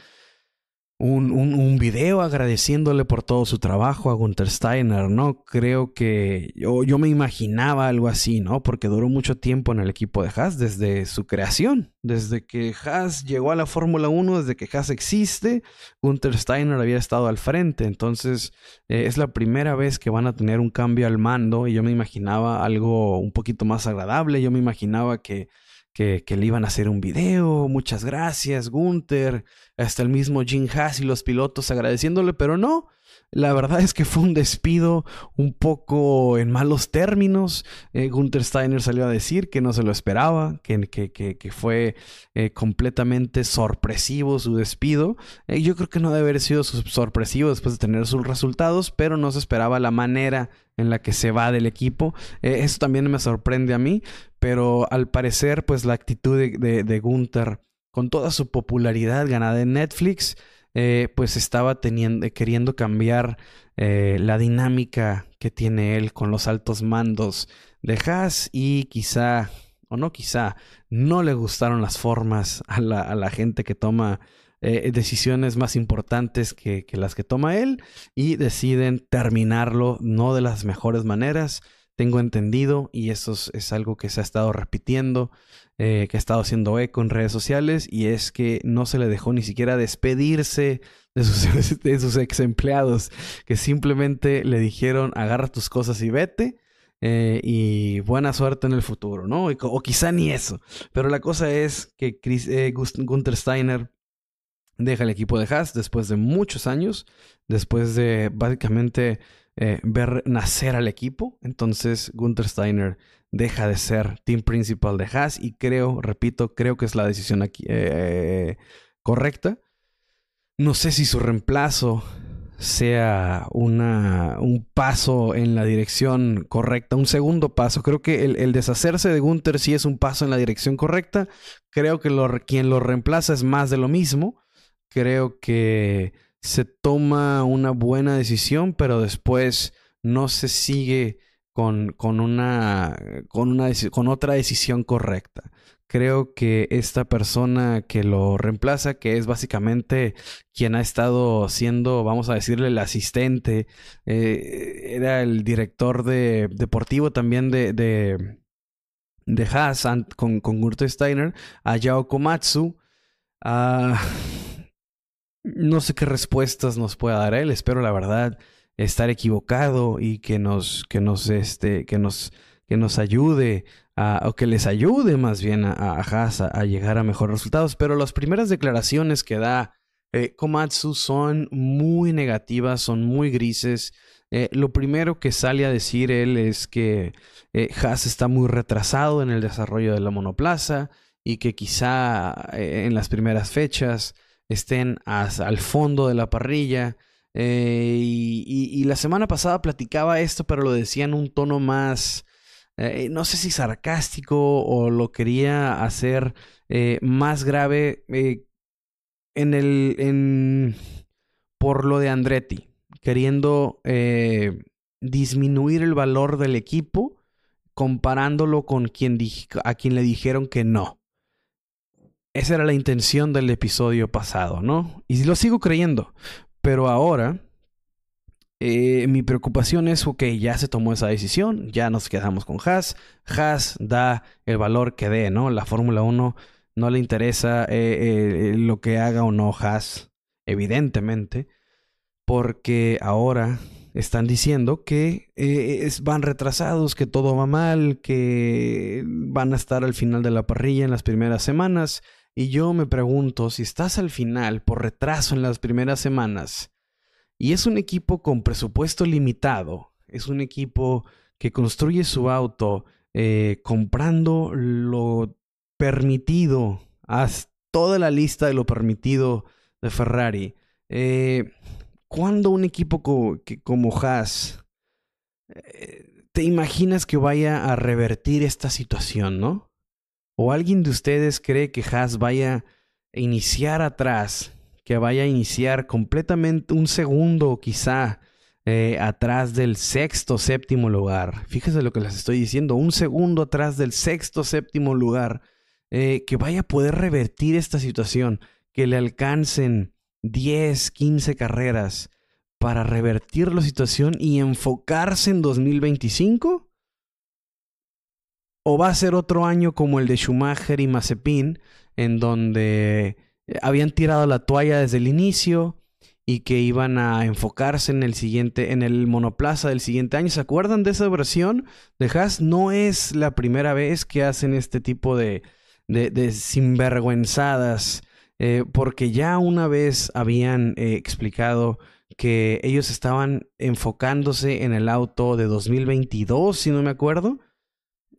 un, un, video agradeciéndole por todo su trabajo a Gunther Steiner, ¿no? Creo que yo, yo, me imaginaba algo así, ¿no? Porque duró mucho tiempo en el equipo de Haas desde su creación, desde que Haas llegó a la Fórmula 1, desde que Haas existe, Gunther Steiner había estado al frente, entonces eh, es la primera vez que van a tener un cambio al mando y yo me imaginaba algo un poquito más agradable, yo me imaginaba que que, le iban a hacer un video, muchas gracias, Gunther, hasta el mismo Jim Haas y los pilotos agradeciéndole, pero no, la verdad es que fue un despido un poco en malos términos. Eh, Gunther Steiner salió a decir que no se lo esperaba, que, que, que, fue eh, completamente sorpresivo su despido. Eh, yo creo que no debe haber sido sorpresivo después de tener sus resultados, pero no se esperaba la manera en la que se va del equipo. eso también me sorprende a mí, pero al parecer, pues la actitud de, de Gunther, con toda su popularidad ganada en Netflix, eh, pues estaba teniendo, queriendo cambiar eh, la dinámica que tiene él con los altos mandos de Haas y quizá, o no quizá, no le gustaron las formas a la, a la gente que toma eh, decisiones más importantes que, que las que toma él y deciden terminarlo no de las mejores maneras tengo entendido, y eso es, algo que se ha estado repitiendo, eh, que ha estado haciendo eco en redes sociales, y es que no se le dejó ni siquiera despedirse de sus, ex empleados, que simplemente le dijeron agarra tus cosas y vete. eh, y buena suerte en el futuro, ¿no? O quizá ni eso. Pero la cosa es que Chris, eh, Gunther Steiner deja el equipo de Haas después de muchos años, después de básicamente eh, ver nacer al equipo. Entonces Gunther Steiner deja de ser team principal de Haas y creo, repito, creo que es la decisión aquí, correcta. No sé si su reemplazo sea una, un paso en la dirección correcta, un segundo paso. Creo que el, deshacerse de Gunther sí es un paso en la dirección correcta. Creo que quien lo reemplaza es más de lo mismo. Creo que se toma una buena decisión, pero después no se sigue con, con, una, con, una, con otra decisión correcta creo que esta persona que lo reemplaza, que es básicamente quien ha estado siendo, vamos a decirle, el asistente, eh, era el director de, deportivo también de, de, de Haas con, con Steiner, a Yao Komatsu. Ah, no sé qué respuestas nos pueda dar él, espero la verdad estar equivocado y que nos, que nos, este, que nos, que nos ayude o que les ayude más bien a, a Haas a, llegar a mejores resultados. Pero las primeras declaraciones que da eh, Komatsu son muy negativas, son muy grises. Eh, lo primero que sale a decir él es que eh, Haas está muy retrasado en el desarrollo de la monoplaza y que quizá en las primeras fechas estén al fondo de la parrilla. y, y, la semana pasada platicaba esto, pero lo decía en un tono más, eh, no sé si sarcástico o lo quería hacer eh, más grave eh, en el, en, por lo de Andretti, queriendo disminuir el valor del equipo comparándolo con quien a quien le dijeron que no. Esa era la intención del episodio pasado, ¿no? Y lo sigo creyendo. Pero ahora eh, mi preocupación es, ok, ya se tomó esa decisión, ya nos quedamos con Haas. Haas da el valor que dé, ¿no? La Fórmula 1 no le interesa eh, eh, lo que haga o no Haas, evidentemente, porque ahora están diciendo que van retrasados, que todo va mal, que van a estar al final de la parrilla en las primeras semanas. Y yo me pregunto, si estás al final por retraso en las primeras semanas, y es un equipo con presupuesto limitado. Es un equipo que construye su auto eh, comprando lo permitido, haz toda la lista de lo permitido de Ferrari. Eh, cuando un equipo como Haas, eh, te imaginas que vaya a revertir esta situación, ¿no? ¿O alguien de ustedes cree que Haas vaya a iniciar atrás que vaya a iniciar completamente un segundo quizá eh, atrás del sexto, séptimo lugar. Fíjese lo que les estoy diciendo, un segundo atrás del sexto, séptimo lugar, eh, que vaya a poder revertir esta situación, que le alcancen 10, 15 carreras para revertir la situación y enfocarse en 2025? ¿O va a ser otro año como el de Schumacher y Mazepin, en donde eh, habían tirado la toalla desde el inicio y que iban a enfocarse en el siguiente, en el monoplaza del siguiente año. ¿Se acuerdan de esa versión de Haas? No es la primera vez que hacen este tipo de, de, sinvergüenzadas, eh, porque ya una vez habían eh, explicado que ellos estaban enfocándose en el auto de 2022, si no me acuerdo.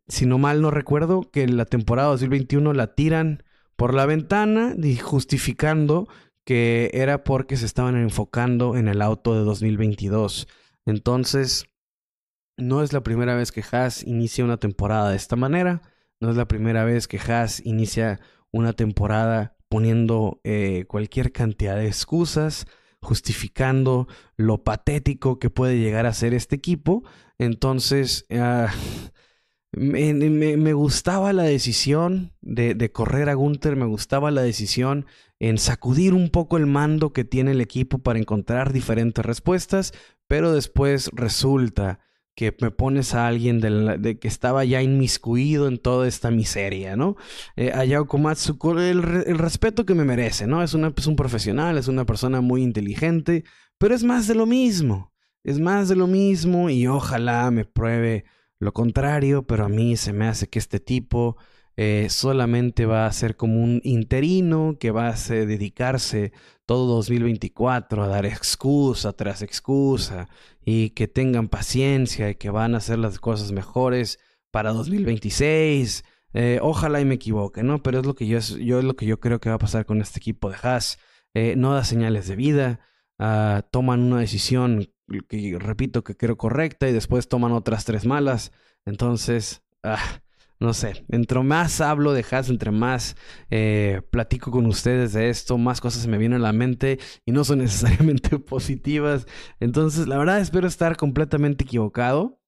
Si no mal no recuerdo, que la temporada 2021 la tiran por la ventana, justificando que era porque se estaban enfocando en el auto de 2022. Entonces, no es la primera vez que Haas inicia una temporada de esta manera. No es la primera vez que Haas inicia una temporada poniendo eh, cualquier cantidad de excusas, justificando lo patético que puede llegar a ser este equipo. Entonces, ah, me, gustaba la decisión de, correr a Gunther, me gustaba la decisión en sacudir un poco el mando que tiene el equipo para encontrar diferentes respuestas, pero después resulta que me pones a alguien de, que estaba ya inmiscuido en toda esta miseria, ¿no? Eh, a Yao Komatsu, el, el, respeto que me merece, ¿no? Es, es un profesional, es una persona muy inteligente, pero es más de lo mismo, es más de lo mismo y ojalá me pruebe lo contrario, pero a mí se me hace que este tipo eh, solamente va a ser como un interino que va a dedicarse todo 2024 a dar excusa tras excusa y que tengan paciencia y que van a hacer las cosas mejores para 2026. Eh, ojalá y me equivoque, ¿no? Pero es lo que yo, yo, es lo que yo creo que va a pasar con este equipo de Haas. Eh, no da señales de vida, ah, toman una decisión que repito que creo correcta y después toman otras tres malas. Entonces, ah, no sé, entre más hablo de entre más eh, platico con ustedes de esto, más cosas me vienen a la mente y no son necesariamente positivas. Entonces, la verdad espero estar completamente equivocado,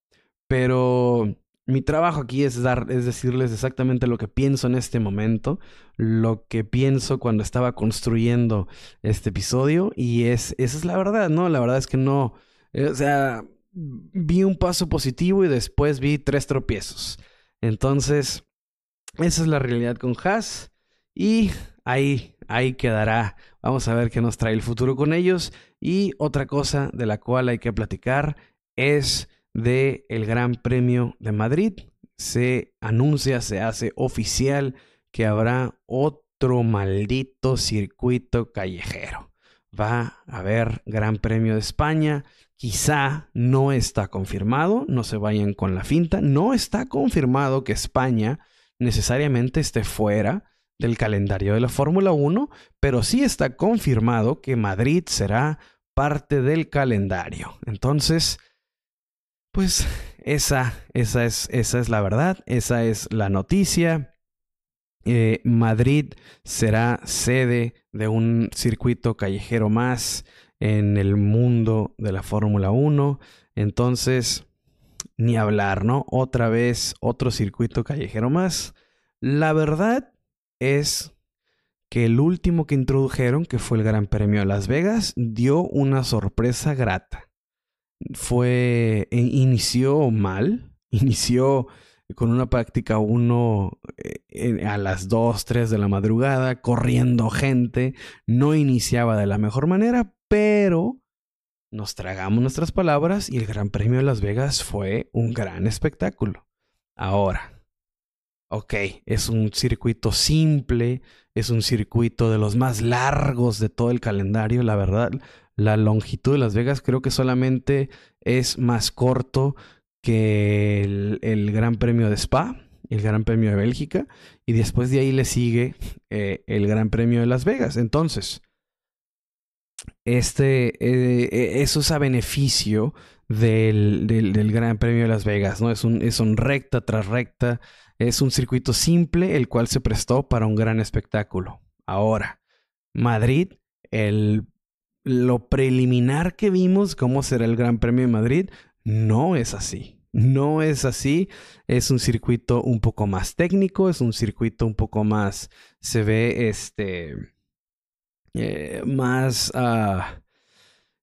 pero mi trabajo aquí es dar, es decirles exactamente lo que pienso en este momento, lo que pienso cuando estaba construyendo este episodio y es, esa es la verdad, ¿no? La verdad es que no, o sea, vi un paso positivo y después vi tres tropiezos. Entonces, esa es la realidad con Haas y ahí, ahí quedará. Vamos a ver qué nos trae el futuro con ellos. Y otra cosa de la cual hay que platicar es de el Gran Premio de Madrid. Se anuncia, se hace oficial que habrá otro maldito circuito callejero. Va a haber Gran Premio de España. Quizá no está confirmado, no se vayan con la finta. No está confirmado que España necesariamente esté fuera del calendario de la Fórmula 1, pero sí está confirmado que Madrid será parte del calendario. Entonces, pues esa, esa, es, esa es la verdad, esa es la noticia. Eh, Madrid será sede de un circuito callejero más en el mundo de la Fórmula 1. Entonces, ni hablar, ¿no? Otra vez, otro circuito callejero más. La verdad es que el último que introdujeron, que fue el Gran Premio de Las Vegas, dio una sorpresa grata fue, e, inició mal, inició con una práctica uno eh, a las 2, 3 de la madrugada, corriendo gente, no iniciaba de la mejor manera, pero nos tragamos nuestras palabras y el Gran Premio de Las Vegas fue un gran espectáculo. Ahora, ok, es un circuito simple, es un circuito de los más largos de todo el calendario, la verdad, la longitud de Las Vegas creo que solamente es más corto que el, Gran Premio de Spa, el Gran Premio de Bélgica, y después de ahí le sigue eh, el Gran Premio de Las Vegas. Entonces, este, eh, eh, eso es a beneficio del, del, Gran Premio de Las Vegas, ¿no? Es un, es un recta tras recta, es un circuito simple, el cual se prestó para un gran espectáculo. Ahora, Madrid, el lo preliminar que vimos, cómo será el Gran Premio de Madrid, no es así. No es así. Es un circuito un poco más técnico, es un circuito un poco más, se ve este, eh, más... Uh,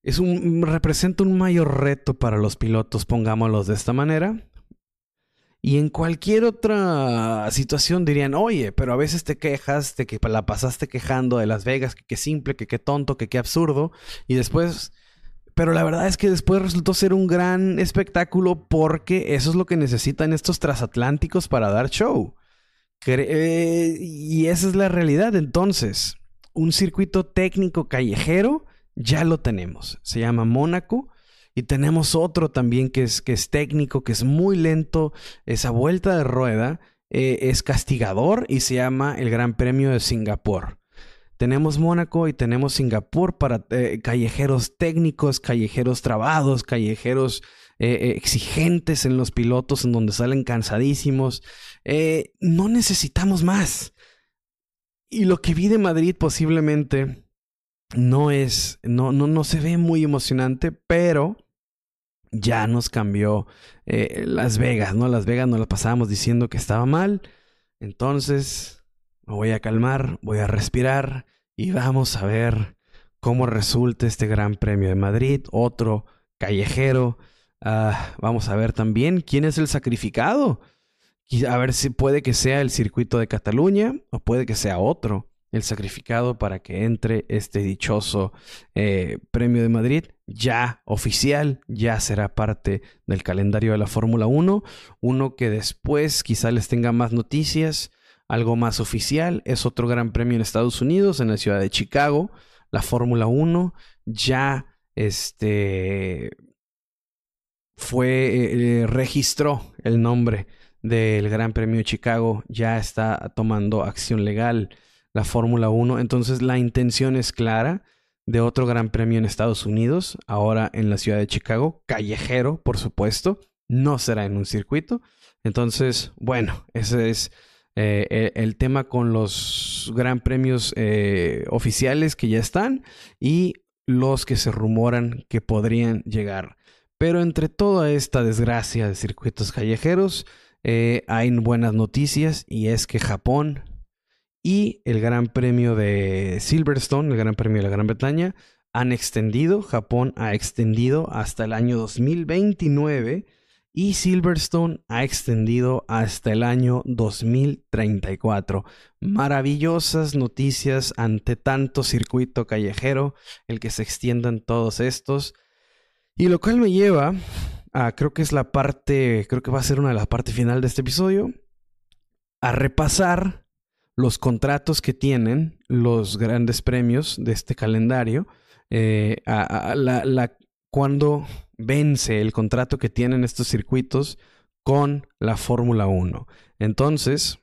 es un, representa un mayor reto para los pilotos, pongámoslos de esta manera. Y en cualquier otra situación dirían, oye, pero a veces te quejas de que la pasaste quejando de Las Vegas, que qué simple, que qué tonto, que qué absurdo. Y después, pero la verdad es que después resultó ser un gran espectáculo porque eso es lo que necesitan estos transatlánticos para dar show. Y esa es la realidad. Entonces, un circuito técnico callejero ya lo tenemos. Se llama Mónaco y tenemos otro también que es, que es técnico, que es muy lento. Esa vuelta de rueda eh, es castigador y se llama el Gran Premio de Singapur. Tenemos Mónaco y tenemos Singapur para eh, callejeros técnicos, callejeros trabados, callejeros eh, exigentes en los pilotos, en donde salen cansadísimos. no necesitamos más. Y lo que vi de Madrid posiblemente no es, no, no, no se ve muy emocionante, pero ya nos cambió eh, Las Vegas, ¿no? Las Vegas nos las pasábamos diciendo que estaba mal. Entonces, me voy a calmar, voy a respirar y vamos a ver cómo resulta este Gran Premio de Madrid, otro callejero. Ah, vamos a ver también quién es el sacrificado. A ver si puede que sea el circuito de Cataluña o puede que sea otro. el sacrificado para que entre este dichoso eh, premio de Madrid, ya oficial, ya será parte del calendario de la Fórmula 1, uno que después quizá les tenga más noticias, algo más oficial, es otro gran premio en Estados Unidos, en la ciudad de Chicago, la Fórmula 1 ya este fue eh, registró el nombre del Gran Premio de Chicago, ya está tomando acción legal la Fórmula 1. Entonces la intención es clara de otro Gran Premio en Estados Unidos, ahora en la ciudad de Chicago, callejero, por supuesto, no será en un circuito. Entonces, bueno, ese es eh, el, tema con los Gran Premios eh, oficiales que ya están y los que se rumoran que podrían llegar. Pero entre toda esta desgracia de circuitos callejeros, eh, hay buenas noticias y es que Japón y el Gran Premio de Silverstone, el Gran Premio de la Gran Bretaña, han extendido, Japón ha extendido hasta el año 2029 y Silverstone ha extendido hasta el año 2034. Maravillosas noticias ante tanto circuito callejero, el que se extiendan todos estos. Y lo cual me lleva a, creo que es la parte, creo que va a ser una de las partes final de este episodio, a repasar los contratos que tienen los grandes premios de este calendario, eh, la, cuando vence el contrato que tienen estos circuitos con la Fórmula 1. Entonces,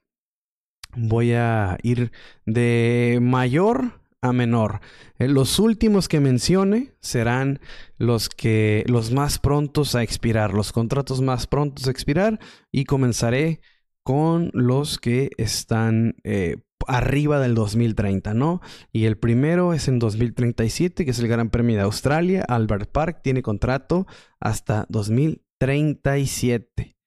voy a ir de mayor a menor. Eh, los últimos que mencione serán los que los más prontos a expirar, los contratos más prontos a expirar y comenzaré con los que están eh, arriba del 2030, ¿no? Y el primero es en 2037, que es el Gran Premio de Australia. Albert Park tiene contrato hasta 2037.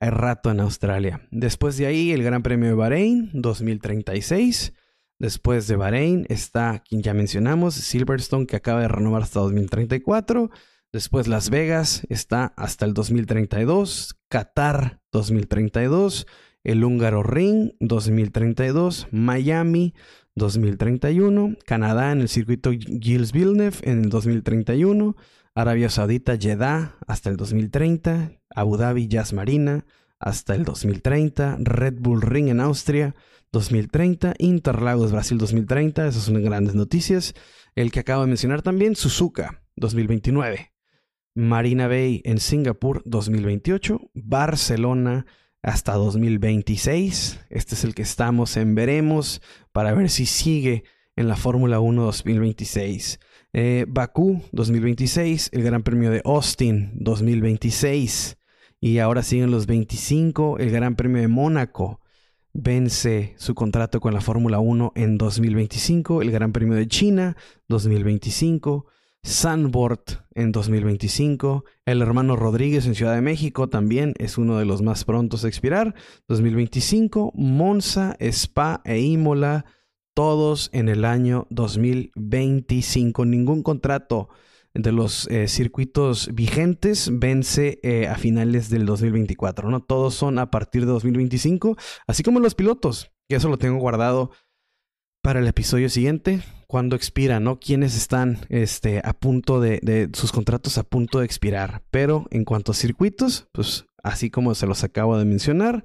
Hay rato en Australia. Después de ahí, el Gran Premio de Bahrein, 2036. Después de Bahrein está quien ya mencionamos, Silverstone, que acaba de renovar hasta 2034. Después Las Vegas está hasta el 2032, Qatar 2032, el Húngaro Ring 2032, Miami 2031, Canadá en el circuito Gilles Villeneuve en el 2031, Arabia Saudita Jeddah hasta el 2030, Abu Dhabi Jazz Marina hasta el 2030, Red Bull Ring en Austria 2030, Interlagos Brasil 2030, esas son grandes noticias. El que acabo de mencionar también, Suzuka 2029. Marina Bay en Singapur 2028, Barcelona hasta 2026. Este es el que estamos en veremos para ver si sigue en la Fórmula 1 2026. Eh, Bakú 2026, el Gran Premio de Austin 2026 y ahora siguen los 25, el Gran Premio de Mónaco vence su contrato con la Fórmula 1 en 2025, el Gran Premio de China 2025, Sunbort en 2025. El hermano Rodríguez en Ciudad de México también es uno de los más prontos a expirar. 2025. Monza, Spa e Imola, todos en el año 2025. Ningún contrato de los eh, circuitos vigentes vence eh, a finales del 2024. ¿no? Todos son a partir de 2025, así como los pilotos. Y eso lo tengo guardado para el episodio siguiente, cuando expira, ¿no? Quienes están este, a punto de, sus contratos a punto de expirar. Pero en cuanto a circuitos, pues así como se los acabo de mencionar,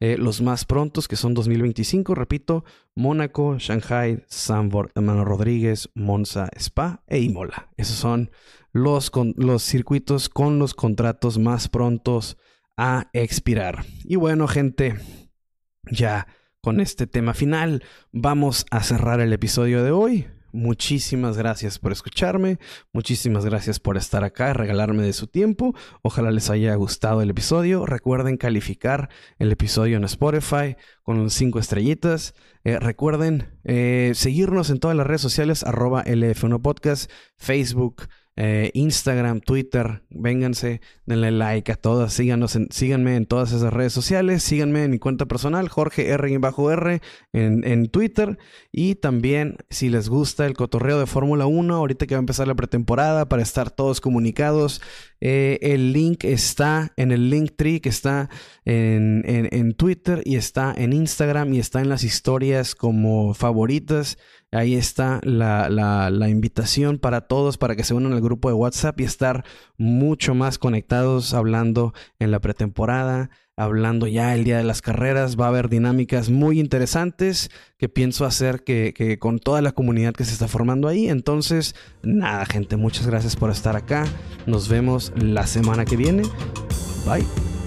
eh, los más prontos que son 2025, repito, Mónaco, Shanghai, Sanford, Hermano Rodríguez, Monza, Spa e Imola. Esos son los, los circuitos con los contratos más prontos a expirar. Y bueno, gente, ya con este tema final, vamos a cerrar el episodio de hoy. Muchísimas gracias por escucharme, muchísimas gracias por estar acá, regalarme de su tiempo. Ojalá les haya gustado el episodio. Recuerden calificar el episodio en Spotify con cinco estrellitas. Eh, recuerden eh, seguirnos en todas las redes sociales, arroba LF1 Podcast, Facebook, eh, Instagram, Twitter, vénganse, denle like a todas, síganos síganme en todas esas redes sociales, síganme en mi cuenta personal, Jorge R-R en, en Twitter y también si les gusta el cotorreo de Fórmula 1, ahorita que va a empezar la pretemporada para estar todos comunicados Eh, el link está en el link tree que está en, en, Twitter y está en Instagram y está en las historias como favoritas. Ahí está la, la, invitación para todos para que se unan al grupo de WhatsApp y estar mucho más conectados hablando en la pretemporada, hablando ya el día de las carreras. Va a haber dinámicas muy interesantes que pienso hacer que, que, con toda la comunidad que se está formando ahí. Entonces, nada, gente, muchas gracias por estar acá. Nos vemos la semana que viene. Bye.